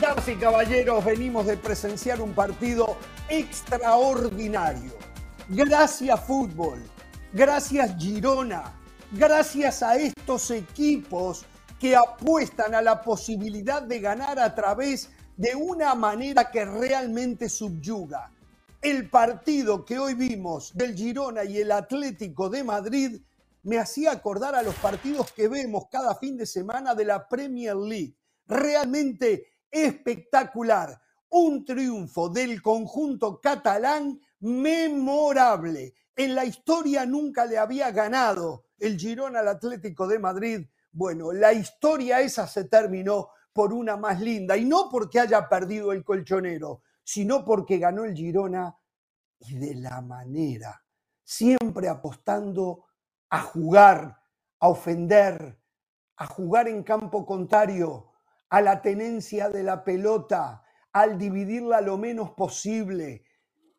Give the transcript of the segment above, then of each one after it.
Damas y caballeros, venimos de presenciar un partido extraordinario. Gracias fútbol, gracias Girona, gracias a estos equipos que apuestan a la posibilidad de ganar a través de una manera que realmente subyuga. El partido que hoy vimos del Girona y el Atlético de Madrid me hacía acordar a los partidos que vemos cada fin de semana de la Premier League. Realmente espectacular. Un triunfo del conjunto catalán memorable. En la historia nunca le había ganado el Girona al Atlético de Madrid. Bueno, la historia esa se terminó por una más linda y no porque haya perdido el colchonero, sino porque ganó el Girona y de la manera, siempre apostando a jugar, a ofender, a jugar en campo contrario, a la tenencia de la pelota, al dividirla lo menos posible,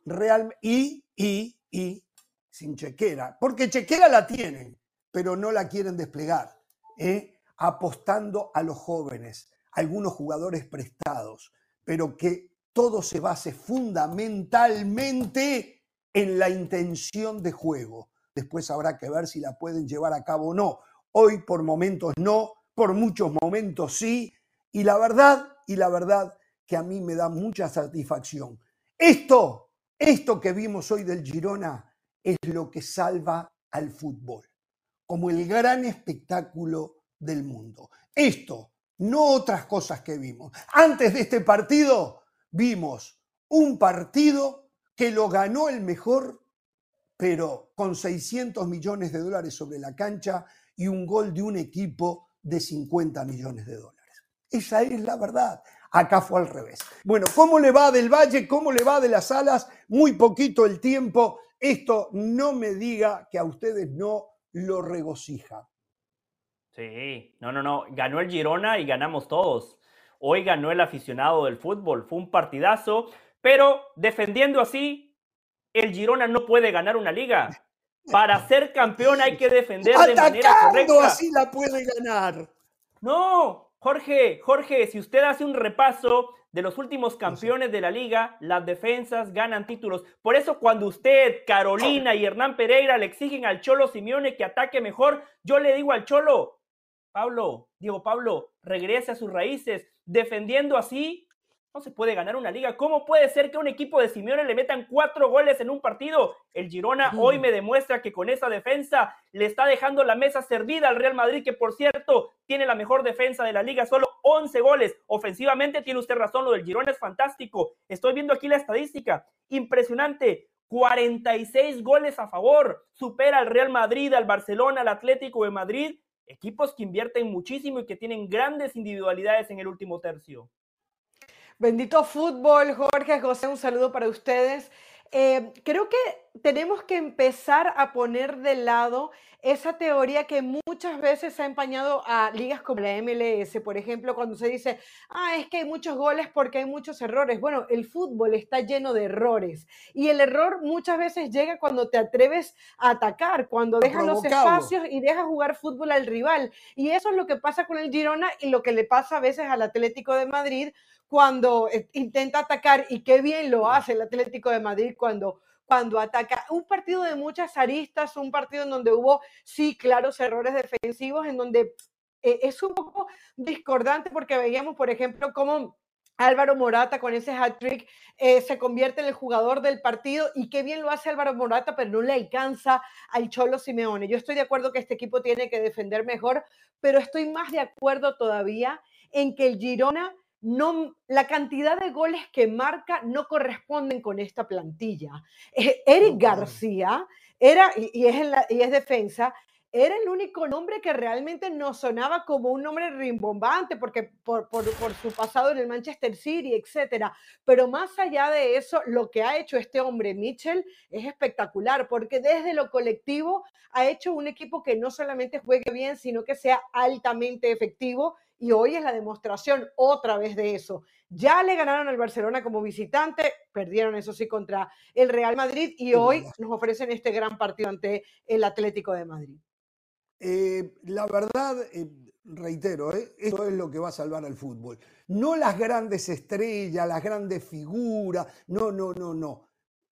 real, y, y, y, sin chequera, porque chequera la tienen, pero no la quieren desplegar, ¿eh? apostando a los jóvenes, algunos jugadores prestados, pero que todo se base fundamentalmente en la intención de juego. Después habrá que ver si la pueden llevar a cabo o no. Hoy por momentos no, por muchos momentos sí, y la verdad, y la verdad que a mí me da mucha satisfacción. Esto, esto que vimos hoy del Girona es lo que salva al fútbol, como el gran espectáculo del mundo. Esto, no otras cosas que vimos. Antes de este partido vimos un partido que lo ganó el mejor, pero con 600 millones de dólares sobre la cancha y un gol de un equipo de 50 millones de dólares. Esa es la verdad. Acá fue al revés. Bueno, ¿cómo le va del Valle? ¿Cómo le va de las alas? Muy poquito el tiempo. Esto no me diga que a ustedes no lo regocija. Sí, no, no, no. Ganó el Girona y ganamos todos. Hoy ganó el aficionado del fútbol. Fue un partidazo, pero defendiendo así, el Girona no puede ganar una liga. Para ser campeón hay que defender de manera correcta. así la puede ganar. No, Jorge, Jorge, si usted hace un repaso de los últimos campeones de la liga, las defensas ganan títulos. Por eso cuando usted, Carolina y Hernán Pereira le exigen al Cholo Simeone que ataque mejor, yo le digo al Cholo, Pablo, Diego Pablo, regrese a sus raíces, defendiendo así no se puede ganar una liga. ¿Cómo puede ser que un equipo de Simeone le metan cuatro goles en un partido? El Girona hoy me demuestra que con esa defensa le está dejando la mesa servida al Real Madrid, que por cierto tiene la mejor defensa de la liga, solo 11 goles. Ofensivamente tiene usted razón, lo del Girona es fantástico. Estoy viendo aquí la estadística. Impresionante. 46 goles a favor. Supera al Real Madrid, al Barcelona, al Atlético de Madrid. Equipos que invierten muchísimo y que tienen grandes individualidades en el último tercio. Bendito fútbol, Jorge, José, un saludo para ustedes. Eh, creo que tenemos que empezar a poner de lado esa teoría que muchas veces ha empañado a ligas como la MLS, por ejemplo, cuando se dice, ah, es que hay muchos goles porque hay muchos errores. Bueno, el fútbol está lleno de errores y el error muchas veces llega cuando te atreves a atacar, cuando dejas los espacios y dejas jugar fútbol al rival. Y eso es lo que pasa con el Girona y lo que le pasa a veces al Atlético de Madrid cuando eh, intenta atacar y qué bien lo hace el Atlético de Madrid cuando cuando ataca. Un partido de muchas aristas, un partido en donde hubo, sí, claros errores defensivos, en donde eh, es un poco discordante porque veíamos, por ejemplo, cómo Álvaro Morata con ese hat-trick eh, se convierte en el jugador del partido y qué bien lo hace Álvaro Morata, pero no le alcanza al Cholo Simeone. Yo estoy de acuerdo que este equipo tiene que defender mejor, pero estoy más de acuerdo todavía en que el Girona no, la cantidad de goles que marca no corresponden con esta plantilla. Eh, Eric García era, y, es y es defensa, era el único nombre que realmente no sonaba como un nombre rimbombante, porque por, por, su pasado en el Manchester City, etc. Pero más allá de eso, lo que ha hecho este hombre, Mitchell, es espectacular, porque desde lo colectivo ha hecho un equipo que no solamente juegue bien, sino que sea altamente efectivo y hoy es la demostración otra vez de eso. Ya le ganaron al Barcelona como visitante, perdieron eso sí contra el Real Madrid y hoy nos ofrecen este gran partido ante el Atlético de Madrid. Eh, la verdad, eh, reitero, ¿eh? esto es lo que va a salvar al fútbol. No las grandes estrellas, las grandes figuras, no, no, no, no.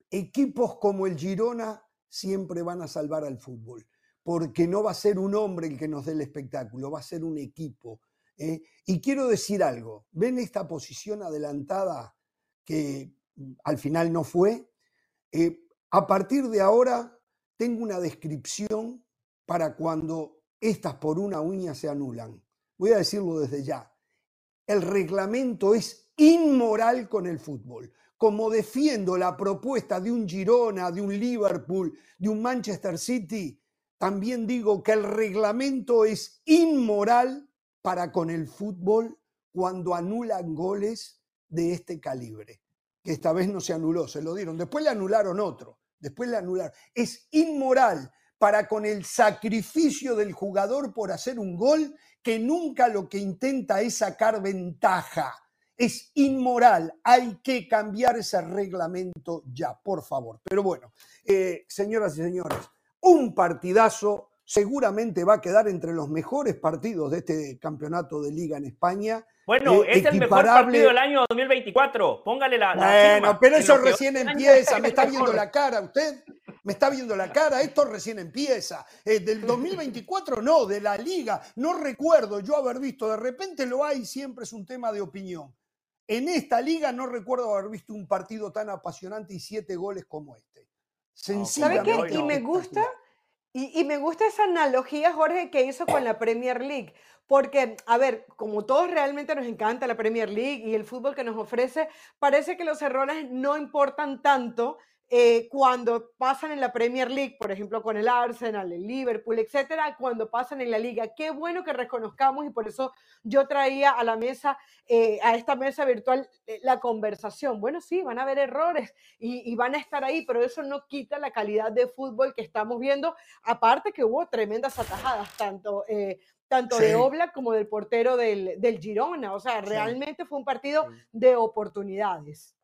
Equipos como el Girona siempre van a salvar al fútbol, porque no va a ser un hombre el que nos dé el espectáculo, va a ser un equipo. Y quiero decir algo, ¿ven esta posición adelantada que mm, al final no fue? A partir de ahora tengo una descripción para cuando estas por una uña se anulan. Voy a decirlo desde ya. El reglamento es inmoral con el fútbol. Como defiendo la propuesta de un Girona, de un Liverpool, de un Manchester City, también digo que el reglamento es inmoral para con el fútbol cuando anulan goles de este calibre, que esta vez no se anuló, se lo dieron. Después le anularon otro, después le anularon. Es inmoral para con el sacrificio del jugador por hacer un gol que nunca lo que intenta es sacar ventaja. Es inmoral, hay que cambiar ese reglamento ya, por favor. Pero bueno, eh, señoras y señores, un partidazo seguramente va a quedar entre los mejores partidos de este campeonato de liga en España. Bueno, eh, es el mejor partido del año 2024. Póngale la. Bueno, pero eso recién empieza. Me está viendo la cara usted. Me está viendo la cara. Esto recién empieza. Eh, del 2024 no, de la liga. No recuerdo yo haber visto. De repente lo hay, siempre es un tema de opinión. En esta liga no recuerdo haber visto un partido tan apasionante y siete goles como este. ¿Sabe qué? Y me gusta y, me gusta esa analogía, Jorge, que hizo con la Premier League. Porque, a ver, como todos realmente nos encanta la Premier League y el fútbol que nos ofrece, parece que los errores no importan tanto eh, cuando pasan en la Premier League, por ejemplo, con el Arsenal, el Liverpool, etcétera, cuando pasan en la liga. Qué bueno que reconozcamos y por eso yo traía a la mesa, eh, a esta mesa virtual, eh, la conversación. Bueno, sí, van a haber errores y, van a estar ahí, pero eso no quita la calidad de fútbol que estamos viendo. Aparte que hubo tremendas atajadas, tanto tanto de Obla como del portero del, del Girona. O sea, realmente fue un partido de oportunidades.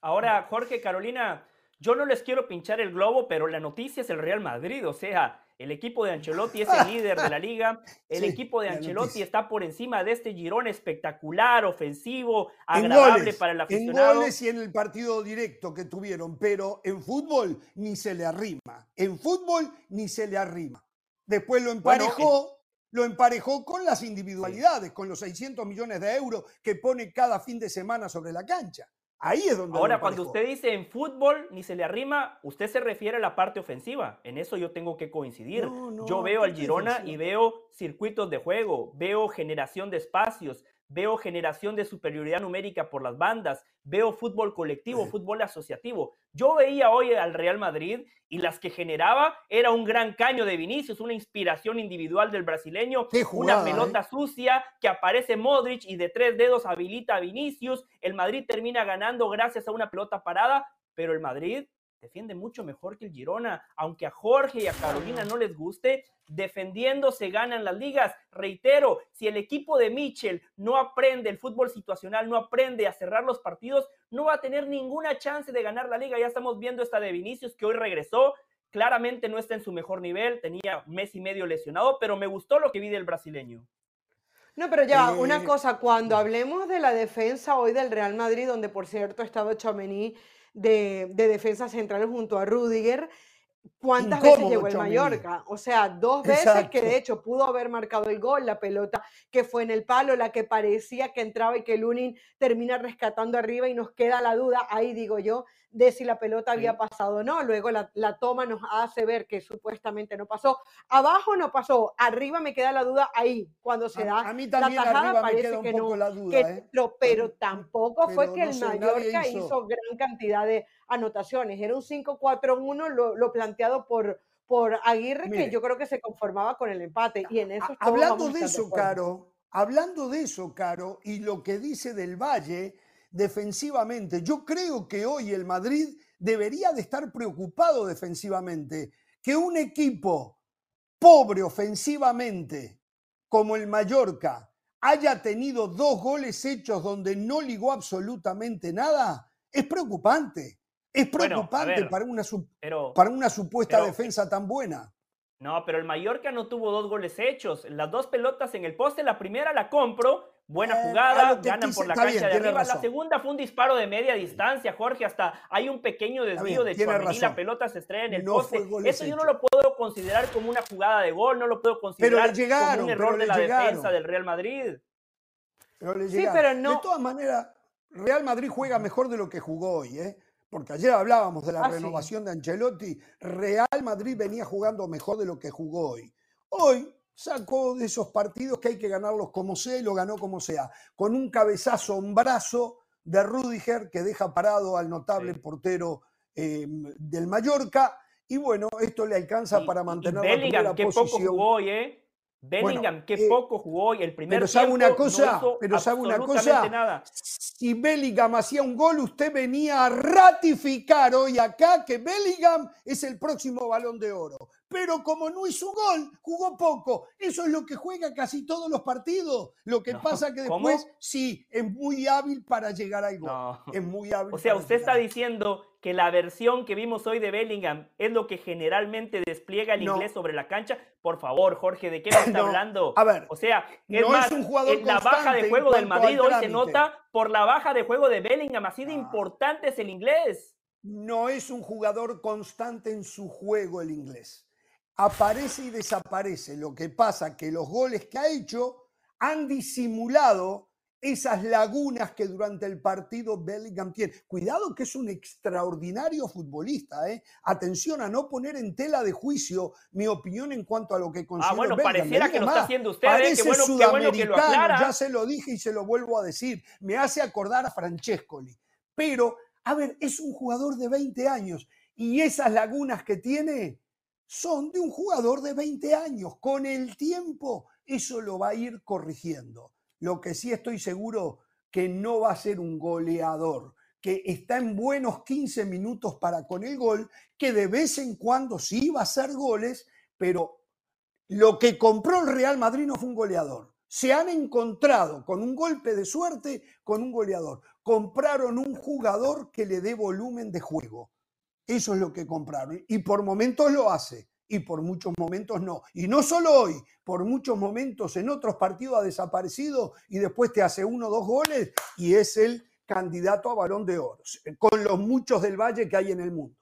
Ahora, Jorge, Carolina, yo no les quiero pinchar el globo, pero la noticia es el Real Madrid, o sea, el equipo de Ancelotti es el líder de la liga, el equipo de Ancelotti está por encima de este Girón espectacular, ofensivo, agradable para el aficionado. En goles y en el partido directo que tuvieron, pero en fútbol ni se le arrima, en fútbol ni se le arrima. Después lo emparejó. lo emparejó con las individualidades, con los 600 millones de euros que pone cada fin de semana sobre la cancha. Ahí es donde. Ahora, cuando usted dice en fútbol ni se le arrima, usted se refiere a la parte ofensiva. En eso yo tengo que coincidir. yo veo al Girona y veo circuitos de juego, veo generación de espacios, veo generación de superioridad numérica por las bandas, veo fútbol colectivo, fútbol asociativo. Yo veía hoy al Real Madrid y las que generaba era un gran caño de Vinicius, una inspiración individual del brasileño, una pelota ¿eh? sucia que aparece Modric y de tres dedos habilita a Vinicius. El Madrid termina ganando gracias a una pelota parada, pero el Madrid defiende mucho mejor que el Girona, aunque a Jorge y a Carolina no les guste, defendiendo se ganan las ligas. Reitero, si el equipo de Mitchell no aprende el fútbol situacional, no aprende a cerrar los partidos, no va a tener ninguna chance de ganar la liga. Ya estamos viendo esta de Vinicius que hoy regresó, claramente no está en su mejor nivel, tenía mes y medio lesionado, pero me gustó lo que vi del brasileño. No, pero ya, una eh, cosa, cuando hablemos de la defensa hoy del Real Madrid, donde por cierto estaba Chamení de, defensa central junto a Rudiger. ¿Cuántas veces llegó el Mallorca? O sea, dos veces que de hecho pudo haber marcado el gol, la pelota que fue en el palo, la que parecía que entraba y que Lunin termina rescatando arriba y nos queda la duda, ahí digo yo, de si la pelota había pasado o no. Luego la, toma nos hace ver que supuestamente no pasó. Abajo no pasó, arriba me queda la duda ahí, cuando se da a, mí también la tajada parece que no. La duda, ¿eh? pero tampoco fue que el Mallorca hizo... gran cantidad de anotaciones. Era un 5-4-1 lo, planteado por, por Aguirre, que yo creo que se conformaba con el empate. Y en eso hablando de eso, Caro, hablando de eso, Caro, y lo que dice del Valle defensivamente. Yo creo que hoy el Madrid debería de estar preocupado defensivamente. Que un equipo pobre ofensivamente como el Mallorca haya tenido dos goles hechos donde no ligó absolutamente nada, es preocupante. Es preocupante para, una, para una supuesta defensa tan buena. No, pero el Mallorca no tuvo dos goles hechos. Las dos pelotas en el poste, la primera la compro, buena Eh, jugada, ganan quise- por la cancha bien, de arriba. La segunda fue un disparo de media distancia, Jorge, hasta hay un pequeño desvío bien, de Tchouaméni, la pelota se estrella en el No poste. Eso yo no lo puedo considerar como una jugada de gol, no lo puedo considerar como un error de la llegaron. defensa del Real Madrid. Pero le Sí, pero no- De todas maneras, Real Madrid juega mejor de lo que jugó hoy, ¿eh? Porque ayer hablábamos de la Ah, sí. renovación de Ancelotti. Real Madrid venía jugando mejor de lo que jugó hoy. Hoy sacó de esos partidos que hay que ganarlos como sea y lo ganó como sea. Con un cabezazo, un brazo de Rudiger que deja parado al notable Sí. portero eh, del Mallorca. Y bueno, esto le alcanza Y- para y mantener la primera qué poco posición. jugó hoy, ¿eh? Bellingham, qué eh, poco jugó hoy. El primer pero sabe tiempo una cosa, no hizo pero sabe una cosa, nada. si Bellingham hacía un gol, usted venía a ratificar hoy acá que Bellingham es el próximo balón de oro. Pero como no hizo gol, jugó poco. Eso es lo que juega casi todos los partidos. Lo que No, pasa que ¿cómo? después sí, es muy hábil para llegar al gol. No. Es muy hábil. O sea, usted está diciendo que la versión que vimos hoy de Bellingham es lo que generalmente despliega el No. inglés sobre la cancha. Por favor, Jorge, ¿de qué me está No, hablando? a ver, o sea, es no es un jugador en la baja de juego del Madrid hoy se nota por la baja de juego de Bellingham. Así de Ah. importante es el inglés. no es un jugador constante en su juego el inglés. Aparece y desaparece. Lo que pasa que los goles que ha hecho han disimulado esas lagunas que durante el partido Bellingham tiene. Cuidado que es un extraordinario futbolista. ¿eh? Atención a no poner en tela de juicio mi opinión en cuanto a lo que considero Ah, bueno, Bellingham. pareciera que lo está haciendo usted. ¿eh? Parece Qué bueno, qué bueno que lo sudamericano, ya se lo dije y se lo vuelvo a decir. Me hace acordar a Francescoli. Pero, a ver, es un jugador de 20 años y esas lagunas que tiene son de un jugador de 20 años. Con el tiempo eso lo va a ir corrigiendo. Lo que sí estoy seguro que no va a ser un goleador, que está en buenos 15 minutos para con el gol, que de vez en cuando sí va a hacer goles, pero lo que compró el Real Madrid no fue un goleador. Se han encontrado con un golpe de suerte con un goleador. Compraron un jugador que le dé volumen de juego. Eso es lo que compraron. Y por momentos lo hace. Y por muchos momentos no. Y no solo hoy, por muchos momentos en otros partidos ha desaparecido y después te hace uno o dos goles y es el candidato a balón de oro. Con los muchos del Valle que hay en el mundo.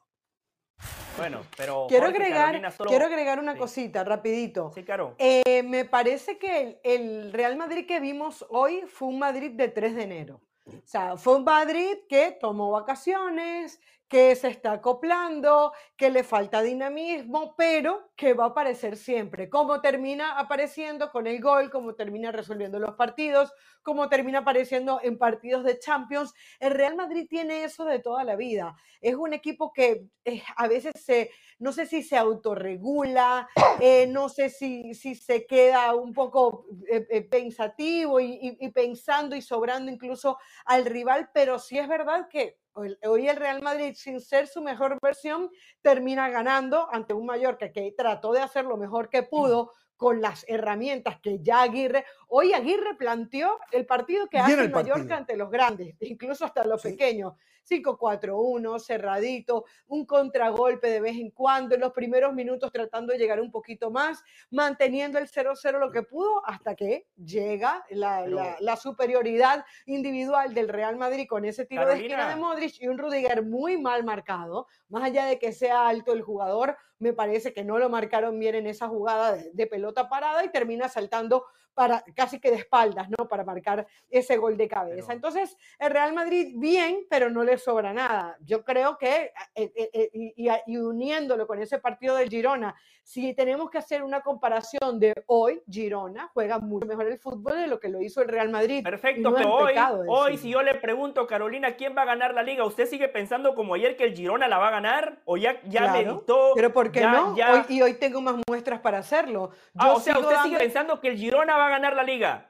Bueno, pero. Quiero Jorge, agregar, solo- quiero agregar una Sí. cosita, rapidito. Sí, Caro. Eh, me parece que el, el Real Madrid que vimos hoy fue un Madrid de 3 de enero. O sea, fue un Madrid que tomó vacaciones, que se está acoplando, que le falta dinamismo, pero que va a aparecer siempre. Como termina apareciendo con el gol, como termina resolviendo los partidos, como termina apareciendo en partidos de Champions. El Real Madrid tiene eso de toda la vida. Es un equipo que eh, a veces se, no sé si se autorregula, eh, no sé si, si se queda un poco eh, eh, pensativo y, y- y pensando y sobrando incluso al rival, pero sí es verdad que hoy el Real Madrid, sin ser su mejor versión, termina ganando ante un Mallorca que trató de hacer lo mejor que pudo con las herramientas que ya Aguirre, hoy Aguirre planteó el partido que hace Mallorca partido. ante los grandes, incluso hasta los Sí. pequeños. 5-4-1, cerradito, un contragolpe de vez en cuando, en los primeros minutos tratando de llegar un poquito más, manteniendo el 0-0 lo que pudo, hasta que llega la, Pero- la- la superioridad individual del Real Madrid con ese tiro de esquina de. Modric y un Rudiger muy mal marcado, más allá de que sea alto el jugador, me parece que no lo marcaron bien en esa jugada de, de pelota parada y termina saltando para casi que de espaldas, ¿no? Para marcar ese gol de cabeza. Pero- Entonces, el Real Madrid bien, pero no le sobra nada. Yo creo que, eh, eh, eh, y, y- y uniéndolo con ese partido del Girona, si tenemos que hacer una comparación de hoy, Girona juega mucho mejor el fútbol de lo que lo hizo el Real Madrid. Perfecto, no pero hoy, hoy si yo le pregunto, Carolina, ¿quién va a ganar la liga? ¿Usted sigue pensando como ayer que el Girona la va a ganar? ¿O ya, ya Claro, meditó? Pero ¿por qué ya- no? ya- Hoy, y hoy tengo más muestras para hacerlo. Yo, Ah, o sea, usted sigue dando- pensando que el Girona va a ganar la liga.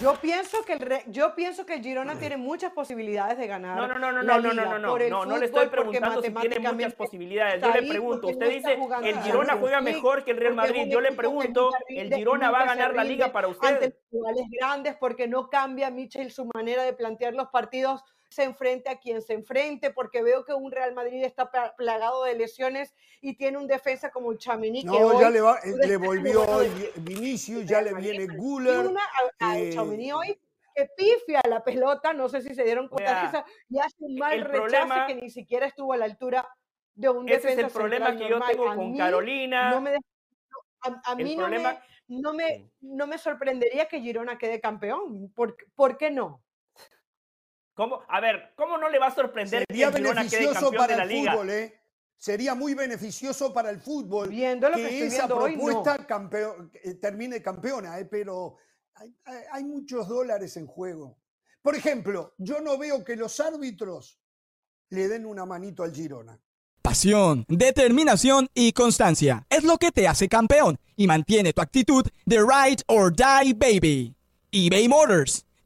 yo pienso que el Re- yo pienso que el Girona tiene muchas posibilidades de ganar. No, no, no, no, no, no, no, no, no, no le estoy preguntando si tiene muchas posibilidades. Yo le pregunto, usted dice, el Girona juega mejor que el Real Madrid. Yo le pregunto, ¿el Girona va a ganar la liga para ante usted? rivales grandes porque no cambia Michel su manera de plantear los partidos se enfrente a quien se enfrente, porque veo que un Real Madrid está plagado de lesiones y tiene un defensa como un Chamini. No, ya le, va, le volvió hoy Vinicius, ya le viene Guller. a, eh, hoy que pifia la pelota, no sé si se dieron cuenta, y hace un mal rechace que ni siquiera estuvo a la altura de un defensa Ese es el problema que yo tengo con Carolina. No me a, mí no, me, no, me, no me sorprendería que Girona quede campeón. ¿Por, ¿por qué no? ¿Cómo? A ver, ¿cómo no le va a sorprender Sería que Girona quede campeón para de la el liga? Fútbol, ¿eh? Sería muy beneficioso para el fútbol Viendo lo que, que esa propuesta hoy, campeón, eh, termine campeona, ¿eh? pero hay, hay muchos dólares en juego. Por ejemplo, yo no veo que los árbitros le den una manito al Girona. Pasión, determinación y constancia es lo que te hace campeón y mantiene tu actitud de ride or die baby. eBay Motors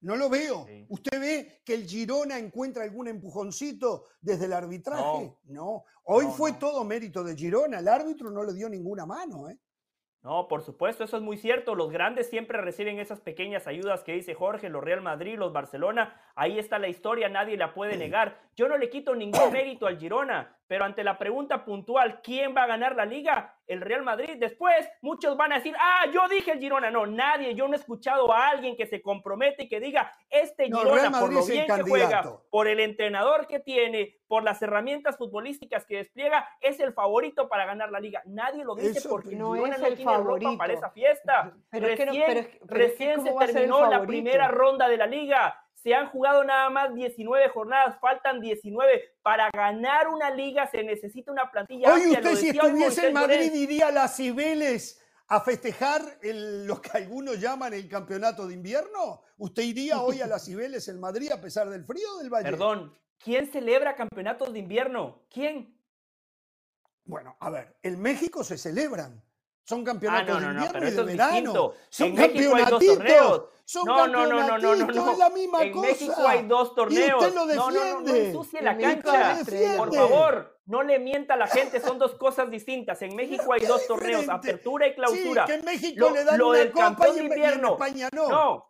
no lo veo. ¿Usted ve que el Girona encuentra algún empujoncito desde el arbitraje? No. Hoy fue todo mérito de Girona. El árbitro no le dio ninguna mano, ¿eh? No, por supuesto, eso es muy cierto. Los grandes siempre reciben esas pequeñas ayudas que dice Jorge, los Real Madrid, los Barcelona. Ahí está la historia, nadie la puede negar. Yo no le quito ningún mérito al Girona, pero ante la pregunta puntual, ¿quién va a ganar la liga? El Real Madrid. Después, muchos van a decir, ah, yo dije el Girona. No, nadie, yo no he escuchado a alguien que se compromete y que diga, este Girona, por lo bien que juega, por el entrenador que tiene, por las herramientas futbolísticas que despliega, es el favorito para ganar la liga. Nadie lo dice porque no Girona es el favorito. para esa fiesta. Pero recién, recién se terminó la primera ronda de la liga se han jugado nada más 19 jornadas, faltan 19. Para ganar una liga se necesita una plantilla. Hoy usted si estuviese en Madrid iría a las Cibeles a festejar lo que algunos llaman el campeonato de invierno. ¿Usted iría hoy a las Cibeles en Madrid a pesar del frío del Valle? Perdón, ¿quién celebra campeonatos de invierno? ¿Quién? Bueno, a ver, en México se celebran. Son campeonatos ah, no, no, de invierno y de verano. Son campeonatitos. Son no, no, no, no, no, no, es la misma en México hay dos torneos. Y usted lo defiende. No, no, no, ensucie la cancha. Por favor, no le mienta a la gente, son dos cosas distintas. En México hay dos torneos, apertura y clausura. Sí, que en México lo, le dan lo una del copa campeón y en, de invierno. Y en España no. No,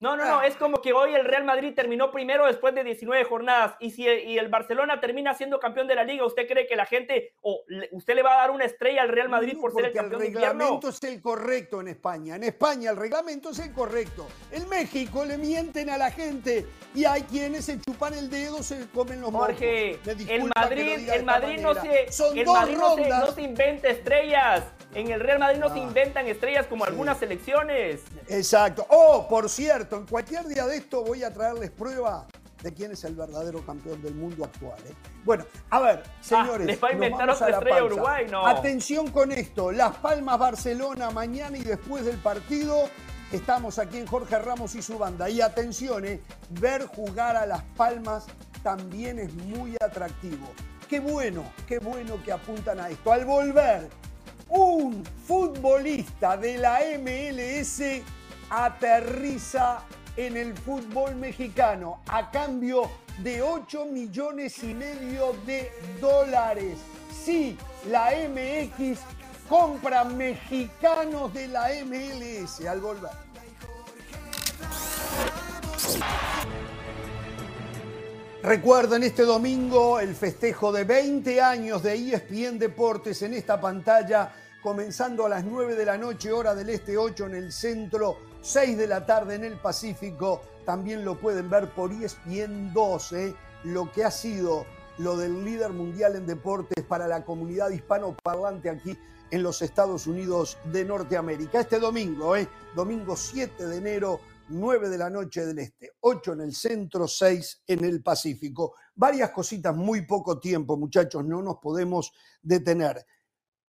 no, no, no, ah. es como que hoy el Real Madrid terminó primero después de 19 jornadas y si y el Barcelona termina siendo campeón de la liga, ¿usted cree que la gente o usted le va a dar una estrella al Real Madrid por ser el campeón? El reglamento es el correcto en España. En España el reglamento es el correcto. En México le mienten a la gente y hay quienes se chupan el dedo, se comen los Jorge, el Madrid, el Madrid no se, el Madrid no se, no se inventa estrellas. En el Real Madrid no se ah. inventan estrellas como algunas selecciones. Exacto. Oh, por cierto, en cualquier día de esto voy a traerles prueba de quién es el verdadero campeón del mundo actual. ¿eh? Bueno, a ver, ah, señores. ¿Les va a inventar otra estrella Uruguay? No. Atención con esto. Las Palmas Barcelona mañana y después del partido. Estamos aquí en Jorge Ramos y su banda. Y atención, ¿eh? ver jugar a Las Palmas también es muy atractivo. Qué bueno, qué bueno que apuntan a esto. Al volver un futbolista de la MLS aterriza en el fútbol mexicano a cambio de 8 millones y medio de dólares. Sí, la MX compra mexicanos de la MLS al volver. Recuerden este domingo el festejo de 20 años de ESPN Deportes en esta pantalla, comenzando a las 9 de la noche, hora del este 8 en el centro, 6 de la tarde en el Pacífico. También lo pueden ver por ESPN 12, lo que ha sido lo del líder mundial en deportes para la comunidad hispanoparlante aquí en los Estados Unidos de Norteamérica. Este domingo, ¿eh? domingo 7 de enero, 9 de la noche del Este, 8 en el centro, 6 en el Pacífico. Varias cositas, muy poco tiempo, muchachos, no nos podemos detener.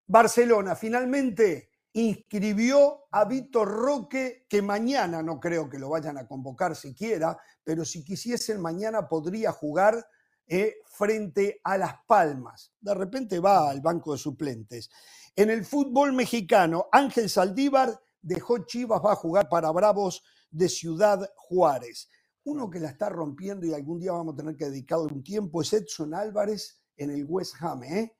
Barcelona finalmente inscribió a Víctor Roque, que mañana no creo que lo vayan a convocar siquiera, pero si quisiesen mañana podría jugar eh, frente a Las Palmas. De repente va al banco de suplentes. En el fútbol mexicano, Ángel Saldívar dejó Chivas, va a jugar para Bravos de Ciudad Juárez. Uno que la está rompiendo y algún día vamos a tener que dedicarle un tiempo es Edson Álvarez en el West Ham. ¿eh?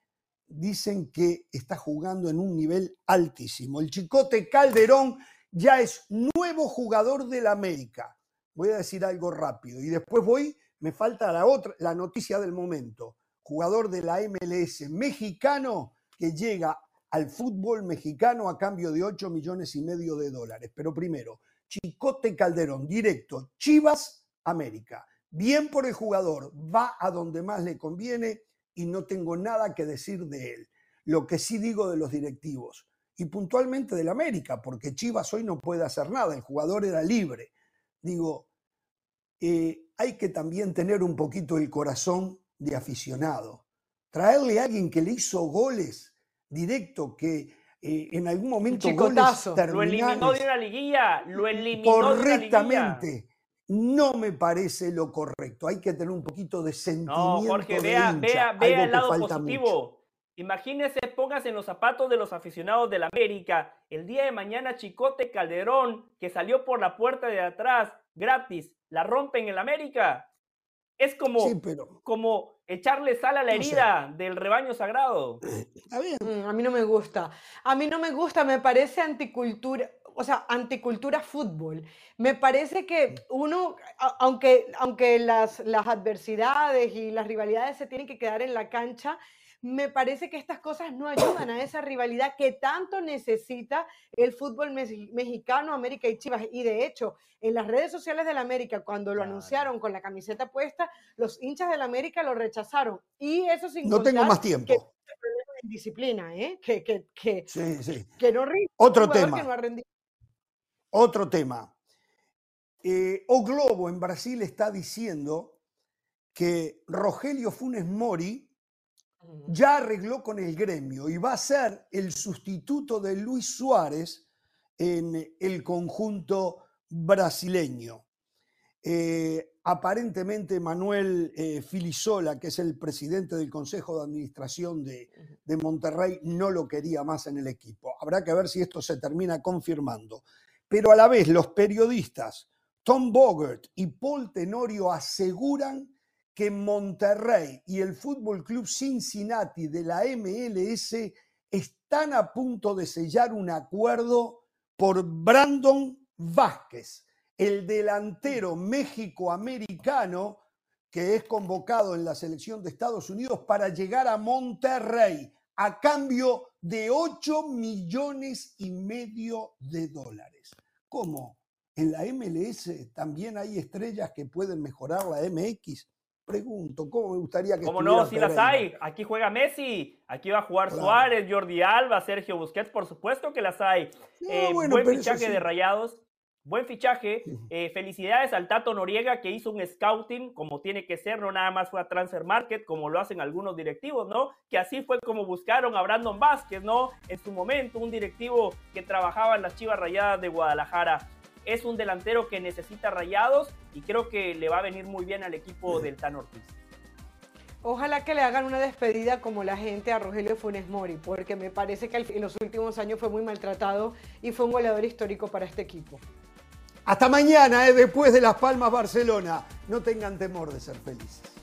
Dicen que está jugando en un nivel altísimo. El Chicote Calderón ya es nuevo jugador del América. Voy a decir algo rápido y después voy, me falta la otra, la noticia del momento. Jugador de la MLS mexicano que llega al fútbol mexicano a cambio de 8 millones y medio de dólares. Pero primero, Chicote Calderón, directo, Chivas, América. Bien por el jugador, va a donde más le conviene y no tengo nada que decir de él. Lo que sí digo de los directivos y puntualmente del América, porque Chivas hoy no puede hacer nada, el jugador era libre. Digo, eh, hay que también tener un poquito el corazón de aficionado. Traerle a alguien que le hizo goles directo, que eh, en algún momento lo eliminó de una liguilla, lo eliminó correctamente. No me parece lo correcto. Hay que tener un poquito de sentimiento. No, Jorge, vea, vea, vea el lado positivo. Imagínese, póngase en los zapatos de los aficionados del América. El día de mañana, Chicote Calderón, que salió por la puerta de atrás, gratis, la rompe en el América. Es como, como echarle sal a la herida del rebaño sagrado. Mm, a mí no me gusta. A mí no me gusta, me parece anticultura, o sea, anticultura fútbol. Me parece que uno, aunque, aunque las, las adversidades y las rivalidades se tienen que quedar en la cancha, me parece que estas cosas no ayudan a esa rivalidad que tanto necesita el fútbol mexicano, América y Chivas. Y de hecho, en las redes sociales del América, cuando lo anunciaron con la camiseta puesta, los hinchas del América lo rechazaron. Y eso sin No tengo más tiempo. Que, disciplina, ¿eh? Que, que, que, sí, sí. que no rinde. Otro tema. Otro tema. Eh, o Globo en Brasil está diciendo que Rogelio Funes Mori ya arregló con el gremio y va a ser el sustituto de Luis Suárez en el conjunto brasileño. Eh, aparentemente Manuel eh, Filisola, que es el presidente del Consejo de Administración de, de, Monterrey, no lo quería más en el equipo. Habrá que ver si esto se termina confirmando. Pero a la vez los periodistas Tom Bogert y Paul Tenorio aseguran que Monterrey y el Fútbol Club Cincinnati de la MLS están a punto de sellar un acuerdo por Brandon Vázquez, el delantero méxico-americano que es convocado en la selección de Estados Unidos para llegar a Monterrey a cambio de 8 millones y medio de dólares. ¿Cómo? ¿En la MLS también hay estrellas que pueden mejorar la MX? pregunto, ¿cómo me gustaría que ¿Cómo no? Si las hay. Aquí juega Messi, aquí va a jugar Suárez, Jordi Alba, Sergio Busquets, por supuesto que las hay. Eh, buen fichaje de Rayados, buen fichaje. Eh, felicidades al Tato Noriega que hizo un scouting como tiene que ser, no nada más fue a Transfer Market como lo hacen algunos directivos, ¿no? Que así fue como buscaron a Brandon Vázquez, ¿no? En su momento, un directivo que trabajaba en las Chivas Rayadas de Guadalajara es un delantero que necesita rayados y creo que le va a venir muy bien al equipo del Tan Ortiz. Ojalá que le hagan una despedida como la gente a Rogelio Funes Mori, porque me parece que en los últimos años fue muy maltratado y fue un goleador histórico para este equipo. Hasta mañana, eh, después de Las Palmas, Barcelona. No tengan temor de ser felices.